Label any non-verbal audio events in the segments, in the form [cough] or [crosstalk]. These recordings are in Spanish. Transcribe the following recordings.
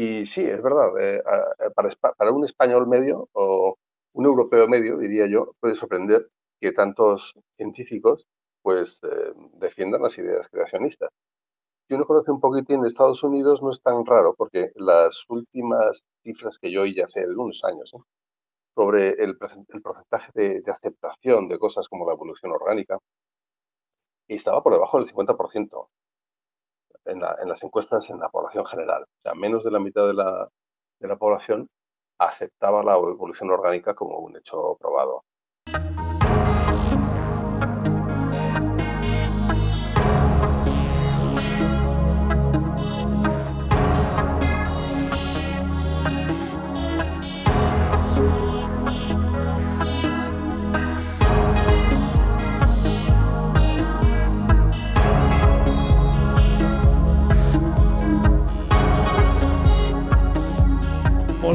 Y sí, es verdad, eh, para, para, un español medio o un europeo medio, diría yo, puede sorprender que tantos científicos pues eh, defiendan las ideas creacionistas. Si uno conoce un poquitín de Estados Unidos no es tan raro porque las últimas cifras que yo oí hace unos años ¿eh? sobre el, porcentaje de, de, aceptación de cosas como la evolución orgánica estaba por debajo del 50% en, las encuestas en la población general. O sea, menos de la mitad de la, de la población aceptaba la evolución orgánica como un hecho probado.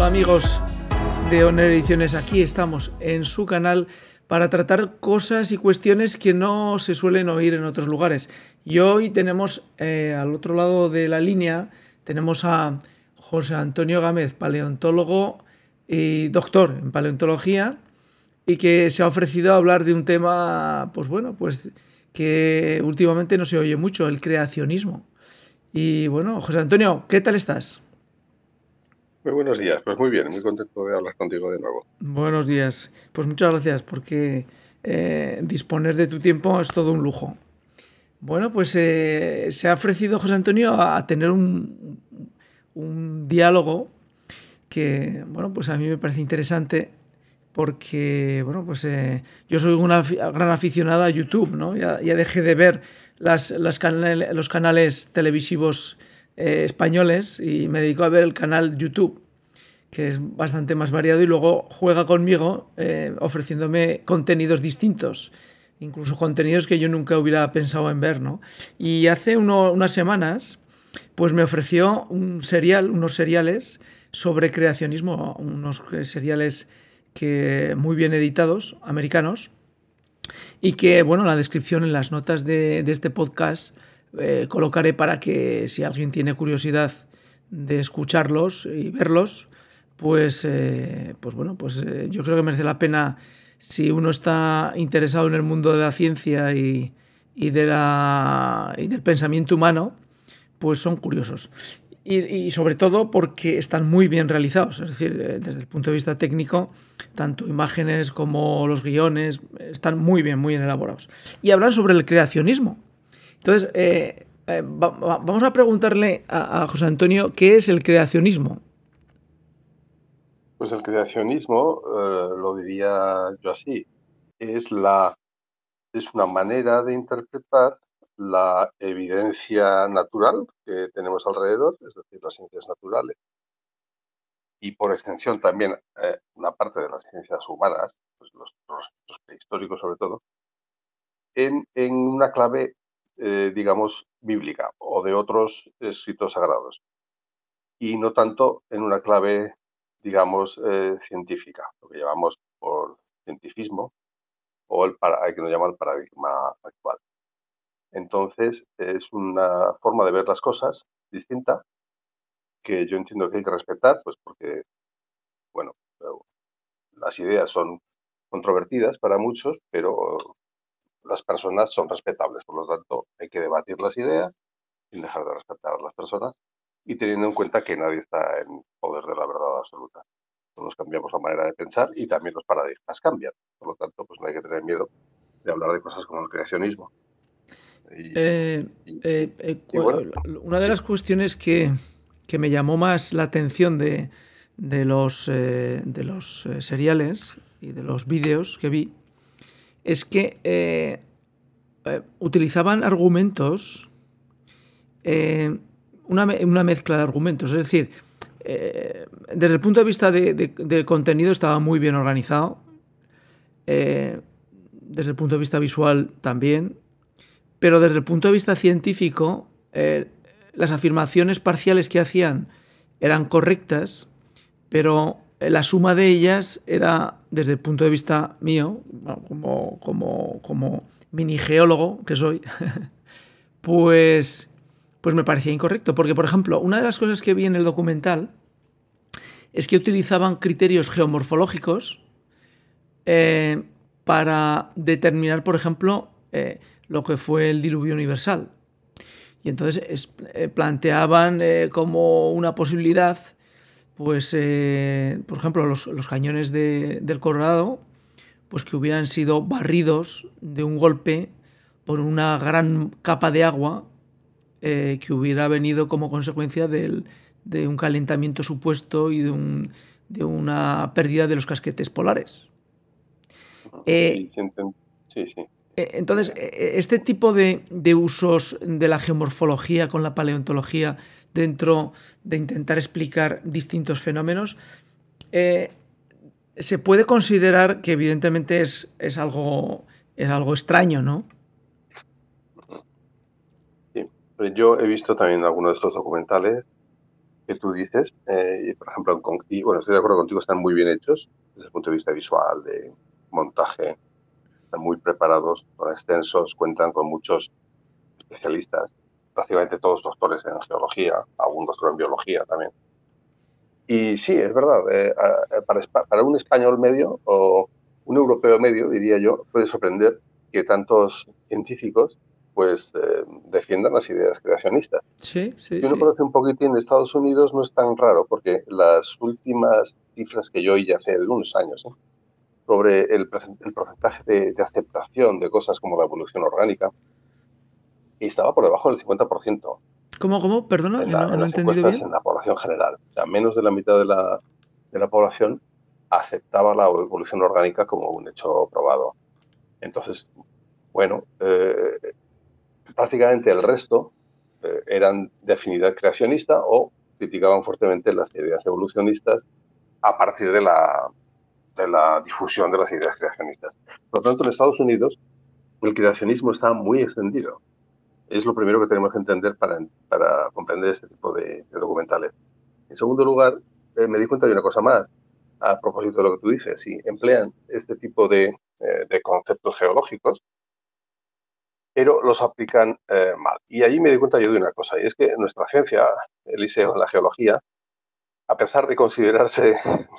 Amigos de Honor Ediciones, aquí estamos en su canal para tratar cosas y cuestiones que no se suelen oír en otros lugares. Y hoy tenemos eh, al otro lado de la línea, tenemos a José Antonio Gámez, paleontólogo y doctor en paleontología, y que se ha ofrecido a hablar de un tema, pues bueno, pues que últimamente no se oye mucho, el creacionismo. Y bueno, José Antonio, ¿qué tal estás? Muy buenos días, pues muy bien, muy contento de hablar contigo de nuevo. Buenos días, pues muchas gracias porque eh, disponer de tu tiempo es todo un lujo. Bueno, pues eh, se ha ofrecido José Antonio a, tener un, diálogo que, bueno, pues a mí me parece interesante porque, bueno, pues eh, yo soy una gran aficionada a YouTube, ¿no? Ya, dejé de ver las, los canales televisivos eh, españoles y me dedico a ver el canal YouTube, que es bastante más variado y luego juega conmigo eh, ofreciéndome contenidos distintos, incluso contenidos que yo nunca hubiera pensado en ver, ¿no? Y hace unas semanas, pues me ofreció un serial, unos seriales sobre creacionismo, unos seriales que muy bien editados, americanos, y que, bueno, la descripción en las notas de, de este podcast eh, colocaré para que si alguien tiene curiosidad de escucharlos y verlos, pues, eh, pues bueno, pues eh, yo creo que merece la pena si uno está interesado en el mundo de la ciencia y, y del pensamiento humano, pues son curiosos. Y, sobre todo porque están muy bien realizados, es decir, desde el punto de vista técnico, tanto imágenes como los guiones están muy bien, muy bien elaborados. Y hablan sobre el creacionismo, entonces, eh, eh, vamos a preguntarle a, José Antonio qué es el creacionismo. Pues el creacionismo, eh, lo diría yo así, es, la, es una manera de interpretar la evidencia natural que tenemos alrededor, es decir, las ciencias naturales, y por extensión también una parte de las ciencias humanas, pues los, prehistóricos sobre todo, en, en, una clave eh, digamos, bíblica o de otros escritos sagrados. Y no tanto en una clave, digamos, eh, científica, lo que llamamos por cientifismo o el para, hay que nos llama el paradigma actual. Entonces, es una forma de ver las cosas distinta que yo entiendo que hay que respetar, pues porque, bueno, las ideas son controvertidas para muchos, pero las personas son respetables, por lo tanto hay que debatir las ideas sin dejar de respetar a las personas y teniendo en cuenta que nadie está en poder de la verdad absoluta. Todos cambiamos la manera de pensar y también los paradigmas cambian. Por lo tanto, pues no hay que tener miedo de hablar de cosas como el creacionismo. Eh, eh, eh, una de las cuestiones que, que, me llamó más la atención de, de los, de los seriales y de los vídeos que vi es que eh, eh, utilizaban argumentos, eh, una, mezcla de argumentos, es decir, desde el punto de vista de, contenido estaba muy bien organizado, desde el punto de vista visual también, pero desde el punto de vista científico, las afirmaciones parciales que hacían eran correctas, pero la suma de ellas era, desde el punto de vista mío, como, mini geólogo que soy, [laughs] pues, pues me parecía incorrecto. Porque, por ejemplo, una de las cosas que vi en el documental es que utilizaban criterios geomorfológicos eh, para determinar, por ejemplo, eh, lo que fue el diluvio universal. Y entonces eh, planteaban como una posibilidad, pues, por ejemplo, los, cañones del Colorado, pues que hubieran sido barridos de un golpe por una gran capa de agua que hubiera venido como consecuencia del, de un calentamiento supuesto y de, un, de una pérdida de los casquetes polares. Eh, sí, sí. Eh, entonces, eh, este tipo de, de, usos de la geomorfología con la paleontología dentro de intentar explicar distintos fenómenos, se puede considerar que evidentemente es, es, algo, es algo extraño, ¿no? Sí, yo he visto también algunos de estos documentales que tú dices, eh, por ejemplo, y, bueno, estoy de acuerdo contigo, están muy bien hechos desde el punto de vista visual, de montaje, están muy preparados, son extensos, cuentan con muchos especialistas, prácticamente todos doctores en geología, algún doctor en biología también. Y sí, es verdad, eh, para, para un español medio o un europeo medio, diría yo, puede sorprender que tantos científicos pues eh, defiendan las ideas creacionistas. Sí, sí, si uno conoce un poquitín de Estados Unidos no es tan raro, porque las últimas cifras que yo oí hace unos años ¿eh? sobre el, el porcentaje de, aceptación de cosas como la evolución orgánica estaba por debajo del 50%. ¿Cómo, cómo? Perdona, no, he entendido bien. En la población general. O sea, menos de la mitad de la, de la población aceptaba la evolución orgánica como un hecho probado. Entonces, bueno, eh, prácticamente el resto eh, eran de afinidad creacionista o criticaban fuertemente las ideas evolucionistas a partir de la, de la difusión de las ideas creacionistas. Por lo tanto, en Estados Unidos el creacionismo está muy extendido. Es lo primero que tenemos que entender para, para comprender este tipo de, documentales. En segundo lugar, eh, me di cuenta de una cosa más a propósito de lo que tú dices. Si emplean este tipo de, eh, de conceptos geológicos, pero los aplican eh, mal. Y allí me di cuenta yo de una cosa, y es que nuestra ciencia, Eliseo, en la geología, a pesar de considerarse, [laughs]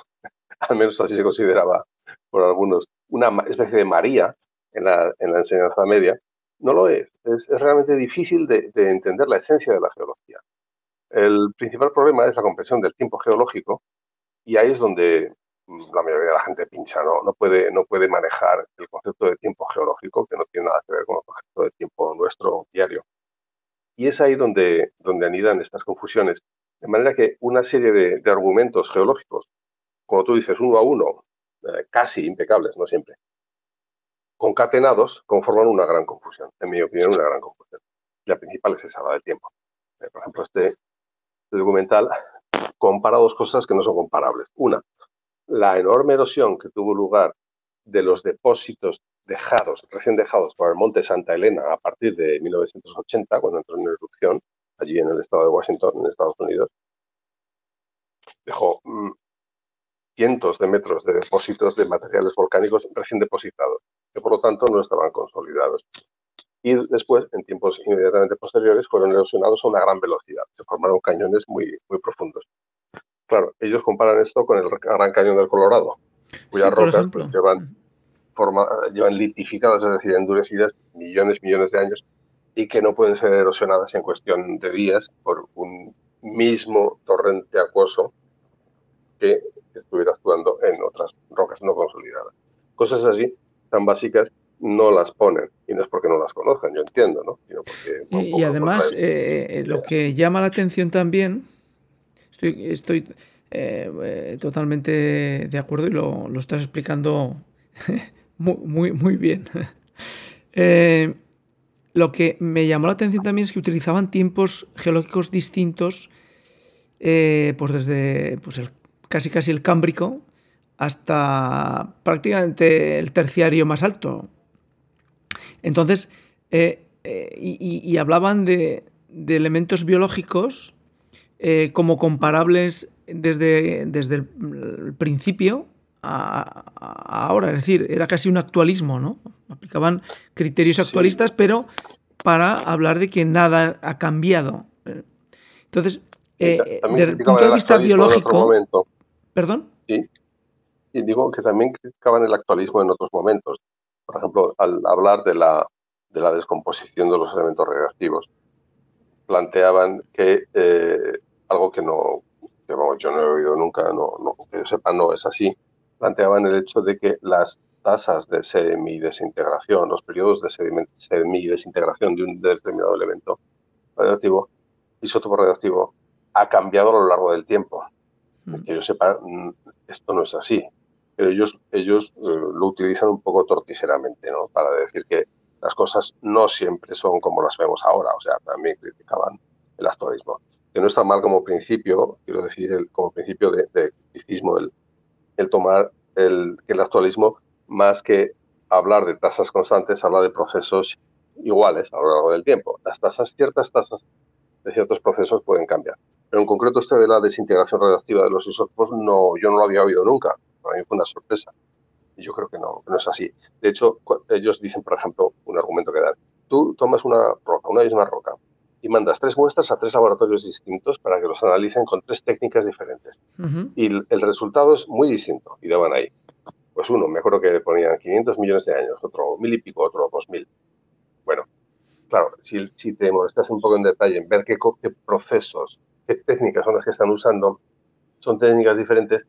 al menos así se consideraba por algunos, una especie de María en la, en la enseñanza media, no lo es. Es, realmente difícil de, de, entender la esencia de la geología. El principal problema es la comprensión del tiempo geológico y ahí es donde la mayoría de la gente pincha, ¿no? No puede, no puede manejar el concepto de tiempo geológico, que no tiene nada que ver con el concepto de tiempo nuestro diario. Y es ahí donde, donde anidan estas confusiones. De manera que una serie de, argumentos geológicos, como tú dices, uno a uno, eh, casi impecables, no siempre, concatenados, conforman una gran confusión. En mi opinión, una gran confusión. La principal es esa, la del tiempo. Eh, por ejemplo, este, este documental compara dos cosas que no son comparables. Una, la enorme erosión que tuvo lugar de los depósitos dejados, recién dejados por el Monte Santa Elena a partir de 1980, cuando entró en erupción, allí en el estado de Washington, en Estados Unidos, dejó mm, cientos de metros de depósitos de materiales volcánicos recién depositados, que por lo tanto no estaban consolidados. Y después, en tiempos inmediatamente posteriores, fueron erosionados a una gran velocidad. Se formaron cañones muy, muy profundos. Claro, ellos comparan esto con el Gran Cañón del Colorado, cuyas rocas pues, llevan, forma, llevan litificadas, es decir, endurecidas millones, millones de años y que no pueden ser erosionadas en cuestión de días por un mismo torrente acuoso que estuviera actuando en otras rocas no consolidadas. Cosas así, tan básicas, no las ponen. Y no es porque no las conozcan, yo entiendo, ¿no? y, además, eh, eh, lo que llama la atención también Estoy, eh, eh, totalmente de acuerdo y lo, estás explicando [laughs] muy, muy, bien. [laughs] Eh, lo que me llamó la atención también es que utilizaban tiempos geológicos distintos, pues desde pues el, casi casi el cámbrico hasta prácticamente el terciario más alto. Entonces, y, hablaban de, de elementos biológicos eh, como comparables desde, desde el principio a, ahora. Es decir, era casi un actualismo, ¿no? Aplicaban criterios actualistas, pero para hablar de que nada ha cambiado Entonces, desde el punto de vista biológico... ¿Perdón? Y digo que también criticaban el actualismo en otros momentos. Por ejemplo, al hablar de la, de la descomposición de los elementos reactivos, planteaban que eh, algo que no, que yo no he oído nunca, no, no, que yo sepa no es así, planteaban el hecho de que las tasas de semi-desintegración, los periodos de semi-desintegración de un determinado elemento radioactivo, isótopo radioactivo, ha cambiado a lo largo del tiempo. Mm. Que yo sepa, mm, esto no es así. Ellos, ellos eh, lo utilizan un poco torticeramente, ¿no? Para decir que las cosas no siempre son como las vemos ahora. O sea, también criticaban el actualismo. Que no está mal como principio, quiero decir, como principio de, de criticismo, el, el tomar el, que el actualismo, más que hablar de tasas constantes, habla de procesos iguales a lo largo del tiempo. Las tasas, ciertas tasas de ciertos procesos pueden cambiar. Pero en concreto este de la desintegración radioactiva de los isótopos, no, yo no lo había oído nunca. Para mí fue una sorpresa. Y yo creo que no, no es así. De hecho, ellos dicen, por ejemplo, un argumento que dan. Tú tomas una roca, una misma roca, y mandas tres muestras a tres laboratorios distintos para que los analicen con tres técnicas diferentes. Y el, resultado es muy distinto y daban ahí. Pues uno, me acuerdo que ponían 500 millones de años, otro mil y pico, otro dos mil. Bueno, claro, si, si te molestas un poco en detalle en ver qué, qué procesos, qué técnicas son las que están usando, son técnicas diferentes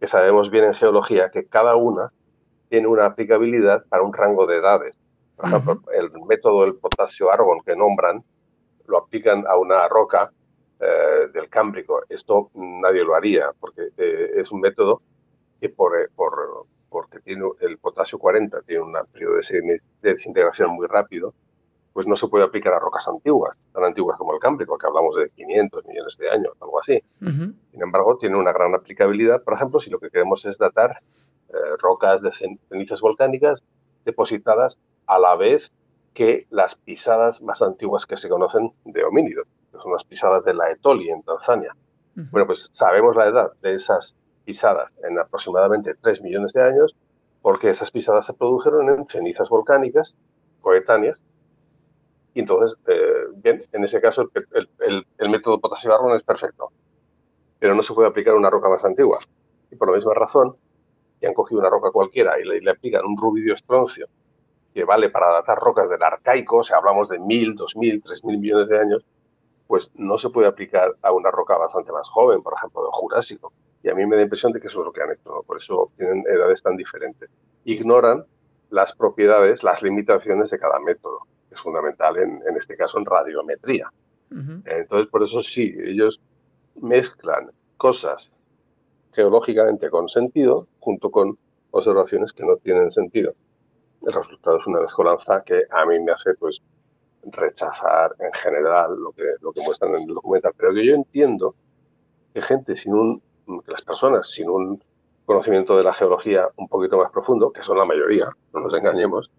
que sabemos bien en geología que cada una tiene una aplicabilidad para un rango de edades. Por ejemplo, el método del potasio argón que nombran lo aplican a una roca eh, del Cámbrico. Esto nadie lo haría porque eh, es un método que por, eh, por, porque tiene el potasio 40 tiene un periodo de desintegración muy rápido, pues no se puede aplicar a rocas antiguas, tan antiguas como el Cámbrico, que hablamos de 500 millones de años, algo así. Sin embargo, tiene una gran aplicabilidad, por ejemplo, si lo que queremos es datar rocas de cenizas volcánicas depositadas a la vez que las pisadas más antiguas que se conocen de homínidos, que son las pisadas de la Etoli en Tanzania. Bueno, pues sabemos la edad de esas pisadas en aproximadamente 3 millones de años, porque esas pisadas se produjeron en cenizas volcánicas coetáneas. Y entonces, eh, bien, en ese caso el, método potasio argón es perfecto, pero no se puede aplicar una roca más antigua. Y por la misma razón, que han cogido una roca cualquiera y le, aplican un rubidio estroncio que vale para datar rocas del arcaico, si hablamos de mil, dos mil, tres mil millones de años, pues no se puede aplicar a una roca bastante más joven, por ejemplo, del Jurásico. Y a mí me da impresión de que eso es lo que han hecho, por eso tienen edades tan diferentes. Ignoran las propiedades, las limitaciones de cada método, es fundamental en, en este caso en radiometría. Entonces, por eso sí, ellos mezclan cosas geológicamente con sentido junto con observaciones que no tienen sentido el resultado es una mezcolanza que a mí me hace pues rechazar en general lo que, lo que muestran en el documental. Pero que yo entiendo que gente sin un, que las personas sin un conocimiento de la geología un poquito más profundo, que son la mayoría, no nos engañemos,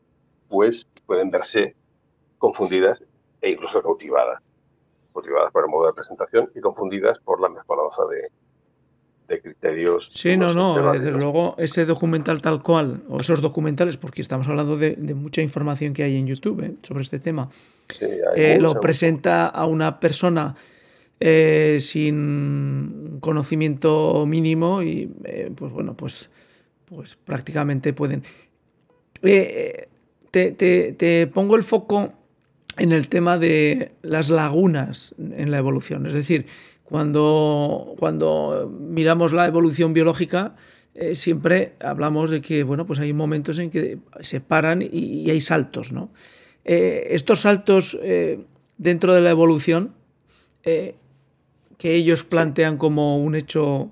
pues pueden verse confundidas e incluso cautivadas. Cautivadas por el modo de presentación y confundidas por la mezcolanza de, de criterios. Sí, no, no, desde luego ese documental tal cual, o esos documentales, porque estamos hablando de, mucha información que hay en YouTube ¿eh? sobre este tema, eh, lo presenta a una persona eh, sin conocimiento mínimo y pues bueno, pues, pues prácticamente pueden... Te, te, te pongo el foco en el tema de las lagunas en la evolución, es decir, cuando, cuando miramos la evolución biológica, eh, siempre hablamos de que bueno, pues hay momentos en que se paran y, hay saltos. ¿no? Eh, estos saltos eh, dentro de la evolución, que ellos plantean como un hecho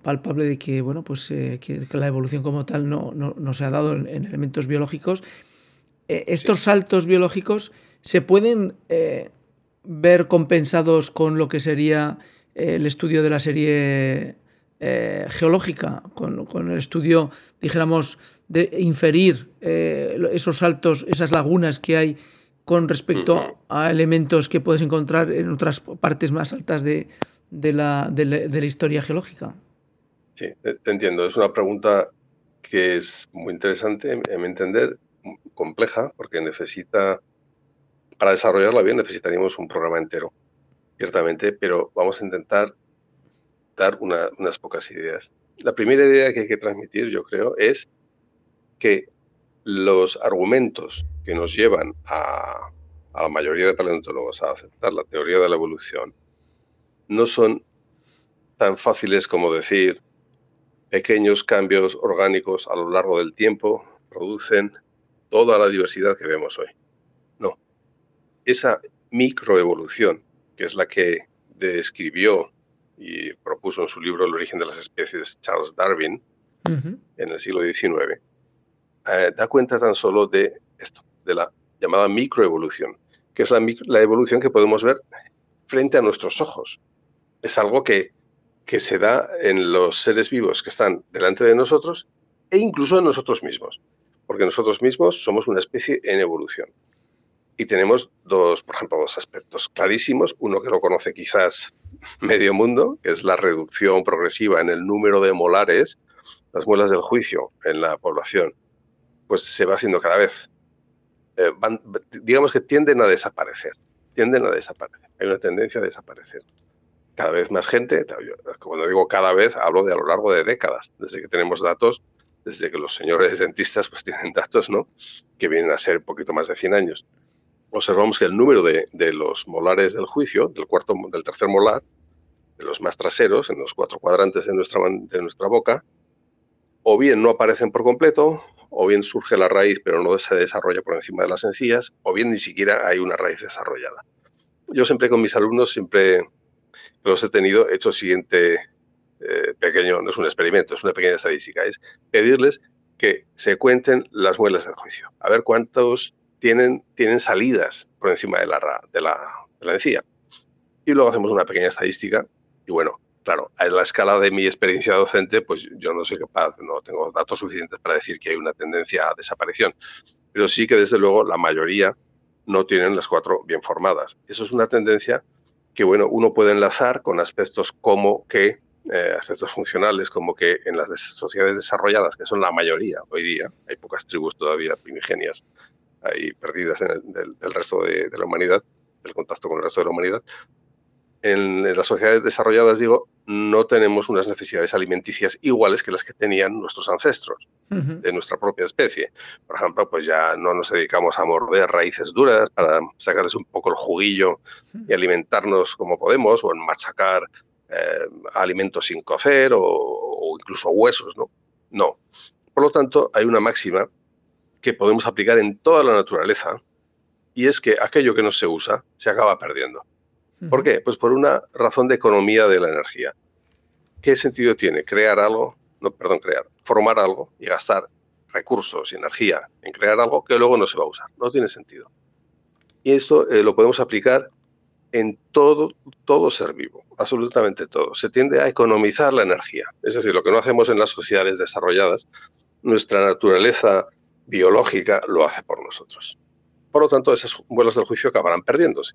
palpable de que, bueno, pues, la evolución como tal no, no, se ha dado en elementos biológicos, estos saltos biológicos se pueden ver compensados con lo que sería eh, el estudio de la serie eh, geológica, con, el estudio, dijéramos, de inferir eh, esos saltos, esas lagunas que hay con respecto a elementos que puedes encontrar en otras partes más altas de, la, de, la, historia geológica. Sí, te entiendo. Es una pregunta que es muy interesante, en mi entender, compleja, porque necesita para desarrollarla bien necesitaríamos un programa entero. ciertamente, pero vamos a intentar dar unas pocas ideas. La primera idea que hay que transmitir, yo creo, es que los argumentos que nos llevan a, a la mayoría de paleontólogos a aceptar la teoría de la evolución no son tan fáciles como decir pequeños cambios orgánicos a lo largo del tiempo producen toda la diversidad que vemos hoy. No. Esa microevolución, que es la que describió y propuso en su libro El origen de las especies Charles Darwin en el siglo XIX, eh, da cuenta tan solo de esto, de la llamada microevolución, que es la, la evolución que podemos ver frente a nuestros ojos. Es algo que, que se da en los seres vivos que están delante de nosotros e incluso en nosotros mismos, porque nosotros mismos somos una especie en evolución. Y tenemos dos, por ejemplo, dos aspectos clarísimos. Uno que lo conoce quizás [laughs] medio mundo, que es la reducción progresiva en el número de molares, las muelas del juicio en la población, pues se va haciendo cada vez. Eh, digamos que tienden a desaparecer, tienden a desaparecer. Hay una tendencia a desaparecer. Cada vez más gente, cuando digo cada vez, hablo de a lo largo de décadas, desde que tenemos datos, desde que los señores dentistas pues tienen datos, ¿no? Que vienen a ser un poquito más de 100 años observamos que el número de, los molares del juicio, del cuarto, del tercer molar, de los más traseros, en los cuatro cuadrantes de nuestra, de nuestra boca, o bien no aparecen por completo, o bien surge la raíz pero no se desarrolla por encima de las encías, o bien ni siquiera hay una raíz desarrollada. Yo siempre con mis alumnos, siempre los he tenido, he hecho el siguiente eh, pequeño, no es un experimento, es una pequeña estadística, es pedirles que se cuenten las muelas del juicio, a ver cuántos tienen, tienen salidas por encima de la, de, de la encía. Y luego hacemos una pequeña estadística y bueno, claro, a la escala de mi experiencia docente, pues yo no soy capaz, no tengo datos suficientes para decir que hay una tendencia a desaparición, pero sí que desde luego la mayoría no tienen las cuatro bien formadas. Eso es una tendencia que, bueno, uno puede enlazar con aspectos como que, eh, aspectos funcionales, como que en las sociedades desarrolladas, que son la mayoría hoy día, hay pocas tribus todavía primigenias ahí perdidas en el, del, resto de, la humanidad, del contacto con el resto de la humanidad. En, las sociedades desarrolladas, digo, no tenemos unas necesidades alimenticias iguales que las que tenían nuestros ancestros de nuestra propia especie. Por ejemplo, pues ya no nos dedicamos a morder raíces duras para sacarles un poco el juguillo y alimentarnos como podemos, o en machacar eh, alimentos sin cocer o, o incluso huesos, ¿no? No. Por lo tanto, hay una máxima que podemos aplicar en toda la naturaleza y es que aquello que no se usa se acaba perdiendo. ¿Por qué? Pues por una razón de economía de la energía. ¿Qué sentido tiene crear algo, no, perdón, crear, formar algo y gastar recursos y energía en crear algo que luego no se va a usar? No tiene sentido. Y esto eh, lo podemos aplicar en todo, todo ser vivo, absolutamente todo. Se tiende a economizar la energía. Es decir, lo que no hacemos en las sociedades desarrolladas, nuestra naturaleza biológica lo hace por nosotros. Por lo tanto, esas vuelos del juicio acabarán perdiéndose.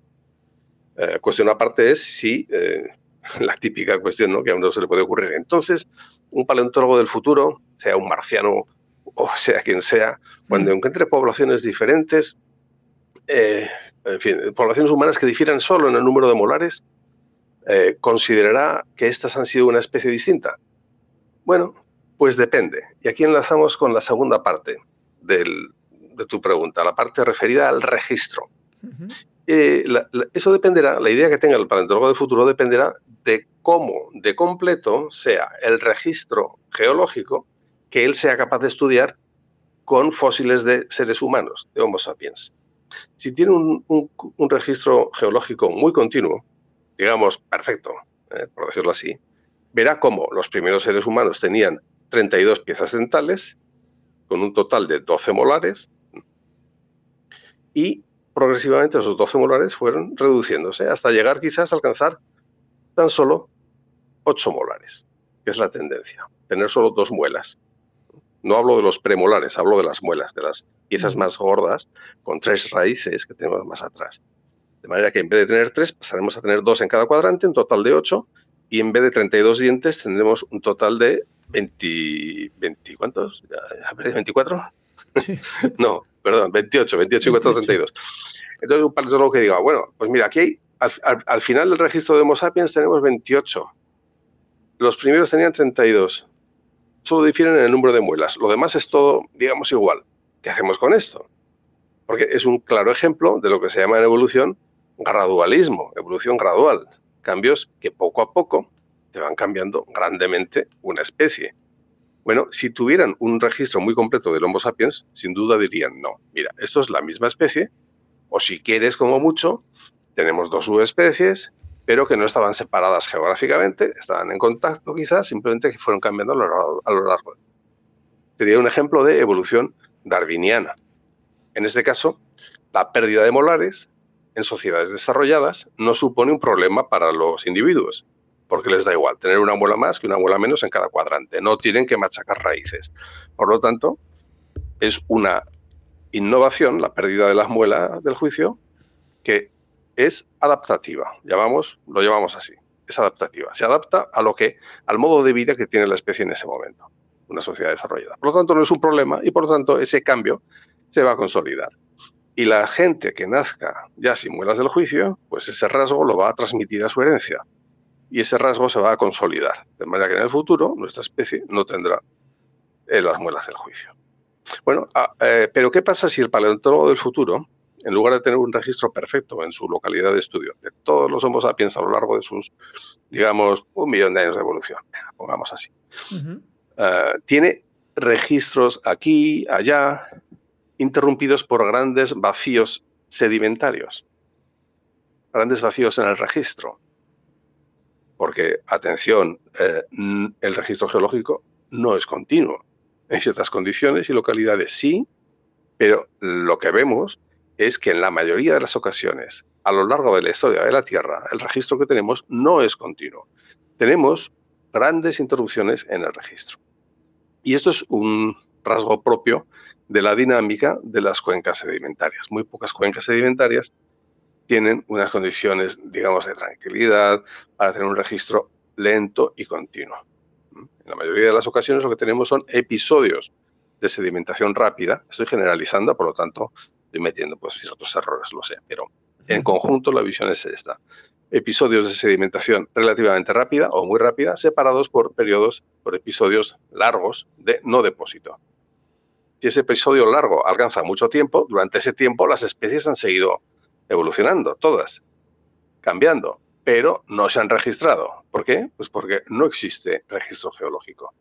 Eh, cuestión aparte es si, eh, [laughs] la típica cuestión ¿no? que a uno se le puede ocurrir, entonces, un paleontólogo del futuro, sea un marciano o sea quien sea, cuando encuentre poblaciones diferentes, eh, en fin, poblaciones humanas que difieran solo en el número de molares, considerará que estas han sido una especie distinta. Bueno, pues depende. Y aquí enlazamos con la segunda parte de tu pregunta, la parte referida al registro. Eh, eso dependerá, la idea que tenga el paleontólogo del futuro dependerá de cómo de completo sea el registro geológico que él sea capaz de estudiar con fósiles de seres humanos, de Homo sapiens. Si tiene un, registro geológico muy continuo, digamos perfecto, eh, por decirlo así, verá cómo los primeros seres humanos tenían 32 piezas dentales con un total de 12 molares y progresivamente esos 12 molares fueron reduciéndose hasta llegar quizás a alcanzar tan solo 8 molares, que es la tendencia, tener solo dos muelas. No hablo de los premolares, hablo de las muelas, de las piezas más gordas, con tres raíces que tenemos más atrás. De manera que en vez de tener tres, pasaremos a tener dos en cada cuadrante, un total de 8, y en vez de 32 dientes tendremos un total de 20, 20 ¿cuántos? ¿24? [laughs] no, perdón, 28, 28 y 4, 32. Entonces un paleontólogo que diga, bueno, pues mira, aquí hay al, final del registro de Homo sapiens tenemos 28. Los primeros tenían 32. Solo difieren en el número de muelas. Lo demás es todo, digamos, igual. ¿Qué hacemos con esto? Porque es un claro ejemplo de lo que se llama en evolución gradualismo, evolución gradual. Cambios que poco a poco te van cambiando grandemente una especie. Bueno, si tuvieran un registro muy completo del Homo sapiens, sin duda dirían, no, mira, esto es la misma especie, o si quieres como mucho, tenemos dos subespecies, pero que no estaban separadas geográficamente, estaban en contacto quizás, simplemente que fueron cambiando a lo largo. Sería un ejemplo de evolución darwiniana. En este caso, la pérdida de molares en sociedades desarrolladas no supone un problema para los individuos, porque les da igual tener una muela más que una muela menos en cada cuadrante. No tienen que machacar raíces. Por lo tanto, es una innovación, la pérdida de las muelas del juicio, que es adaptativa. Llamamos, lo llamamos así. Es adaptativa. Se adapta a lo que, al modo de vida que tiene la especie en ese momento, una sociedad desarrollada. Por lo tanto, no es un problema y por lo tanto ese cambio se va a consolidar. Y la gente que nazca ya sin muelas del juicio, pues ese rasgo lo va a transmitir a su herencia. Y ese rasgo se va a consolidar. De manera que en el futuro nuestra especie no tendrá eh, las muelas del juicio. Bueno, ah, eh, pero ¿qué pasa si el paleontólogo del futuro en lugar de tener un registro perfecto en su localidad de estudio de todos los Homo sapiens a lo largo de sus, digamos, un millón de años de evolución, pongamos así, eh, tiene registros aquí, allá, interrumpidos por grandes vacíos sedimentarios, grandes vacíos en el registro. Porque, atención, eh, el registro geológico no es continuo. En ciertas condiciones y localidades sí, pero lo que vemos es que en la mayoría de las ocasiones, a lo largo de la historia de la Tierra, el registro que tenemos no es continuo. Tenemos grandes interrupciones en el registro. Y esto es un rasgo propio de la dinámica de las cuencas sedimentarias. Muy pocas cuencas sedimentarias tienen unas condiciones, digamos, de tranquilidad para tener un registro lento y continuo. En la mayoría de las ocasiones lo que tenemos son episodios de sedimentación rápida. Estoy generalizando, por lo tanto, estoy metiendo pues ciertos errores, lo sé, pero en conjunto la visión es esta. Episodios de sedimentación relativamente rápida o muy rápida, separados por periodos, por episodios largos de no depósito. Si ese episodio largo alcanza mucho tiempo, durante ese tiempo las especies han seguido evolucionando, todas, cambiando, pero no se han registrado. ¿Por qué? Pues porque no existe registro geológico.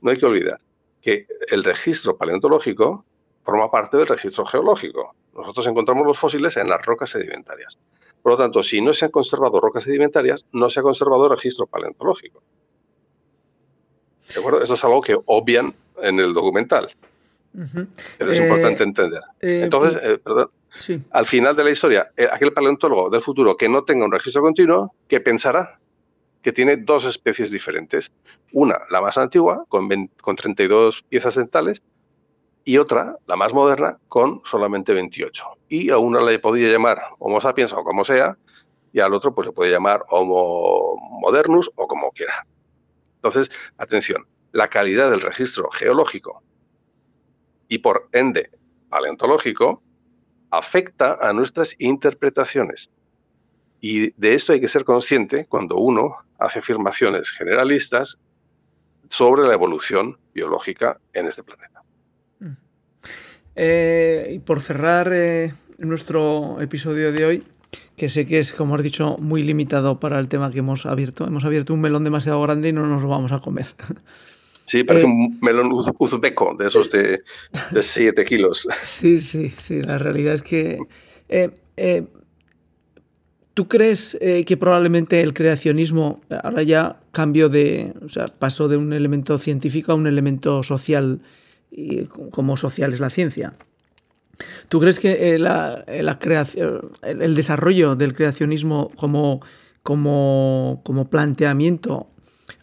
No hay que olvidar que el registro paleontológico forma parte del registro geológico. Nosotros encontramos los fósiles en las rocas sedimentarias. Por lo tanto, si no se han conservado rocas sedimentarias, no se ha conservado registro paleontológico. ¿De acuerdo? Eso es algo que obvian en el documental. Pero es importante eh, entender. Eh, Entonces, eh, perdón, al final de la historia, aquel paleontólogo del futuro que no tenga un registro continuo, ¿qué pensará? Que tiene dos especies diferentes. Una, la más antigua, con, con 32 piezas dentales, y otra, la más moderna, con solamente 28. Y a una le podía llamar Homo sapiens o como sea, y al otro pues le puede llamar Homo modernus o como quiera. Entonces, atención, la calidad del registro geológico y por ende paleontológico afecta a nuestras interpretaciones. Y de esto hay que ser consciente cuando uno hace afirmaciones generalistas sobre la evolución biológica en este planeta. Eh, y por cerrar eh, nuestro episodio de hoy, que sé que es, como has dicho, muy limitado para el tema que hemos abierto. Hemos abierto un melón demasiado grande y no nos lo vamos a comer. [laughs] Sí, parece eh, un melón uzbeco, de esos de 7 kilos. [laughs] Sí, sí, sí. La realidad es que. ¿Tú crees que probablemente el creacionismo ahora ya cambió de. O sea, pasó de un elemento científico a un elemento social? Y como social es la ciencia. ¿Tú crees que eh, eh, el desarrollo del creacionismo como, planteamiento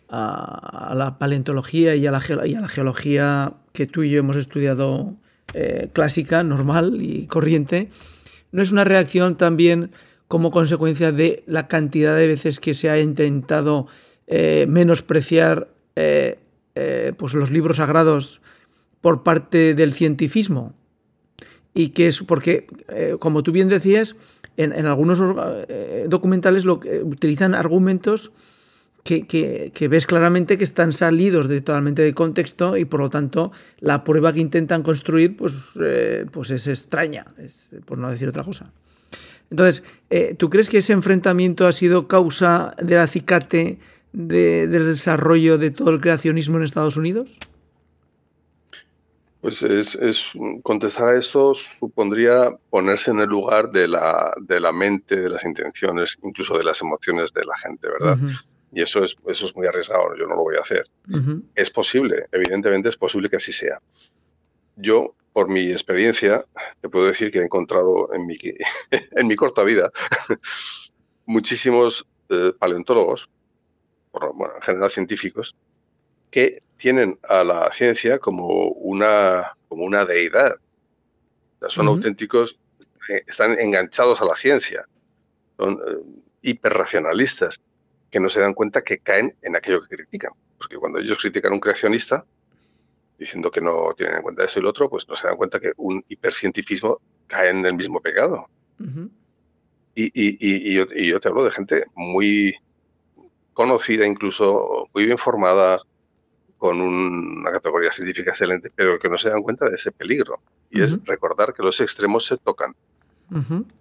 a, la paleontología y a la, y a la, geología que tú y yo hemos estudiado eh, clásica, normal y corriente, no es una reacción también como consecuencia de la cantidad de veces que se ha intentado menospreciar pues los libros sagrados por parte del cientifismo y que es porque, eh, como tú bien decías, en, algunos eh, documentales lo, utilizan argumentos que, ves claramente que están salidos de, totalmente de contexto y por lo tanto la prueba que intentan construir pues, eh, pues es extraña, por no decir otra cosa. Entonces, ¿tú crees que ese enfrentamiento ha sido causa del acicate del desarrollo de todo el creacionismo en Estados Unidos? Pues es, contestar a eso supondría ponerse en el lugar de la, de la mente, de las intenciones, incluso de las emociones de la gente, ¿verdad? Y eso es, eso es muy arriesgado, yo no lo voy a hacer. Es posible, evidentemente es posible que así sea. Yo, por mi experiencia, te puedo decir que he encontrado en mi, [laughs] en mi corta vida [laughs] muchísimos eh, paleontólogos, bueno, en general científicos, que tienen a la ciencia como una, como una deidad. son auténticos, eh, están enganchados a la ciencia, son eh, hiperracionalistas, que no se dan cuenta que caen en aquello que critican. Porque cuando ellos critican a un creacionista, diciendo que no tienen en cuenta eso y lo otro, pues no se dan cuenta que un hipercientifismo cae en el mismo pecado. y, y, yo, y, yo, te hablo de gente muy conocida, incluso muy bien formada, con una categoría científica excelente, pero que no se dan cuenta de ese peligro. Y es recordar que los extremos se tocan,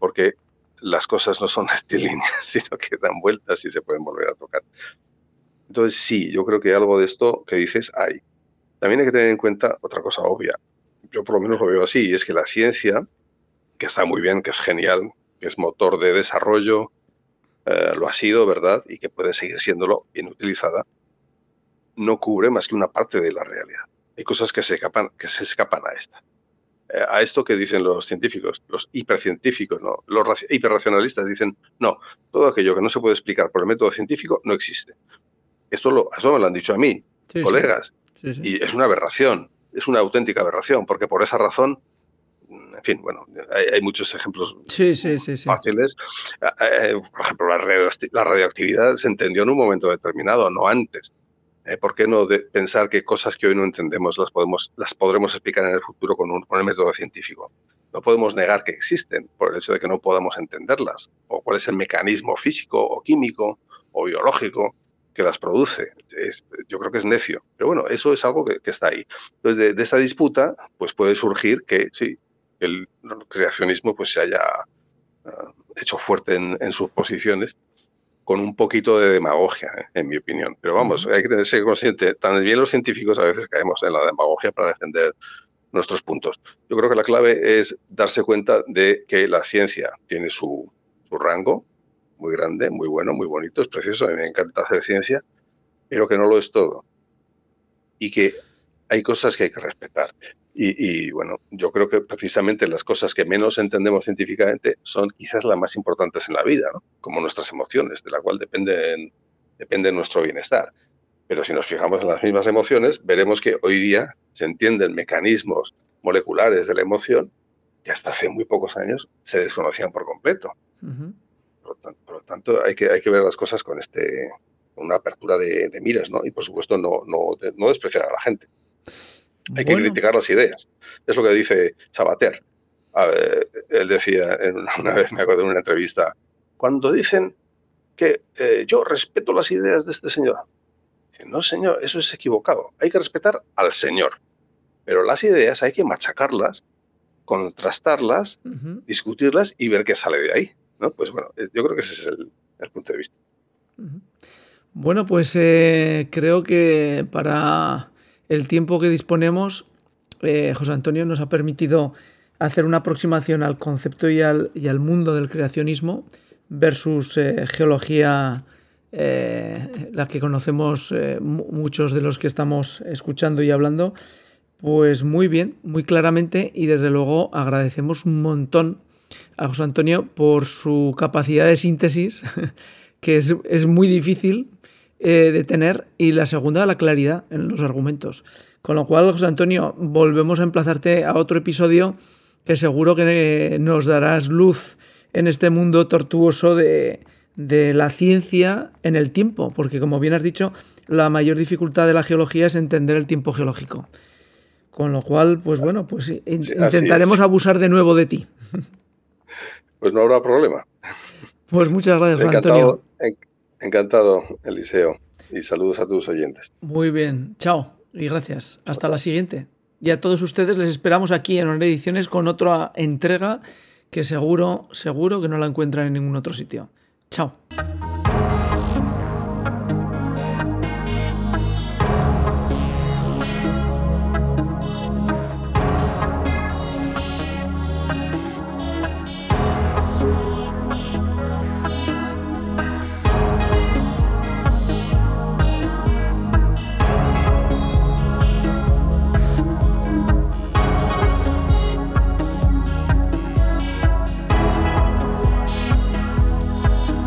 porque las cosas no son [laughs] estilíneas, sino que dan vueltas y se pueden volver a tocar. Entonces, sí, yo creo que algo de esto que dices hay. También hay que tener en cuenta otra cosa obvia. Yo por lo menos lo veo así, y es que la ciencia, que está muy bien, que es genial, que es motor de desarrollo, eh, lo ha sido, ¿verdad? Y que puede seguir siéndolo bien utilizada, no cubre más que una parte de la realidad. Hay cosas que se escapan, que se escapan a esta. Eh, a esto que dicen los científicos, los hipercientíficos, ¿no? los hiperracionalistas dicen, no, todo aquello que no se puede explicar por el método científico no existe. Esto, lo, eso me lo han dicho a mí, colegas, y es una aberración, es una auténtica aberración, porque por esa razón en fin, bueno, hay, muchos ejemplos fáciles. Eh, eh, por ejemplo, la radioactividad se entendió en un momento determinado, no antes. Eh, ¿Por qué no de pensar que cosas que hoy no entendemos las, podemos, las podremos explicar en el futuro con, un, con el método científico? No podemos negar que existen por el hecho de que no podamos entenderlas, o cuál es el mecanismo físico o químico o biológico que las produce. yo creo que es necio. Pero bueno, eso es algo que, está ahí. Entonces, de, esta disputa, pues puede surgir que sí, el creacionismo pues se haya ah, hecho fuerte en, sus posiciones con un poquito de demagogia, ¿eh? en mi opinión. Pero vamos, hay que ser consciente, también los científicos a veces caemos en la demagogia para defender nuestros puntos. Yo creo que la clave es darse cuenta de que la ciencia tiene su, rango muy grande, muy bueno, muy bonito, es precioso, a mí me encanta hacer ciencia, pero que no lo es todo. Y que hay cosas que hay que respetar. Y, bueno, yo creo que precisamente las cosas que menos entendemos científicamente son quizás las más importantes en la vida, como nuestras emociones, de la cual depende nuestro bienestar. Pero si nos fijamos en las mismas emociones, veremos que hoy día se entienden mecanismos moleculares de la emoción que hasta hace muy pocos años se desconocían por completo. por, lo tanto, hay que, hay que ver las cosas con este una apertura de, miras, ¿no? Y por supuesto no, no, no despreciar a la gente. Hay que criticar las ideas. Es lo que dice Sabater. él decía, una vez me acuerdo de una entrevista, cuando dicen que eh, yo respeto las ideas de este señor, dice, no señor, eso es equivocado. Hay que respetar al señor. Pero las ideas hay que machacarlas, contrastarlas, discutirlas y ver qué sale de ahí. ¿no? Pues bueno, eh, yo creo que ese es el, punto de vista. Bueno, pues eh, creo que para el tiempo que disponemos, eh, José Antonio nos ha permitido hacer una aproximación al concepto y al, mundo del creacionismo versus eh, geología, eh, la que conocemos muchos de los que estamos escuchando y hablando. Pues muy bien, muy claramente y desde luego agradecemos un montón a José Antonio por su capacidad de síntesis, [laughs] que es muy difícil eh, de tener y la segunda, la claridad en los argumentos. Con lo cual, José Antonio, volvemos a emplazarte a otro episodio que seguro que nos darás luz en este mundo tortuoso de, de la ciencia en el tiempo, porque como bien has dicho, la mayor dificultad de la geología es entender el tiempo geológico. Con lo cual, pues bueno, pues intentaremos abusar de nuevo de ti. Pues no habrá problema. Pues muchas gracias, Antonio. Encantado, Eliseo. Y saludos a tus oyentes. Muy bien. Chao y gracias. Hasta la siguiente. Y a todos ustedes les esperamos aquí en Honor Ediciones con otra entrega que seguro, seguro que no la encuentran en ningún otro sitio. Chao.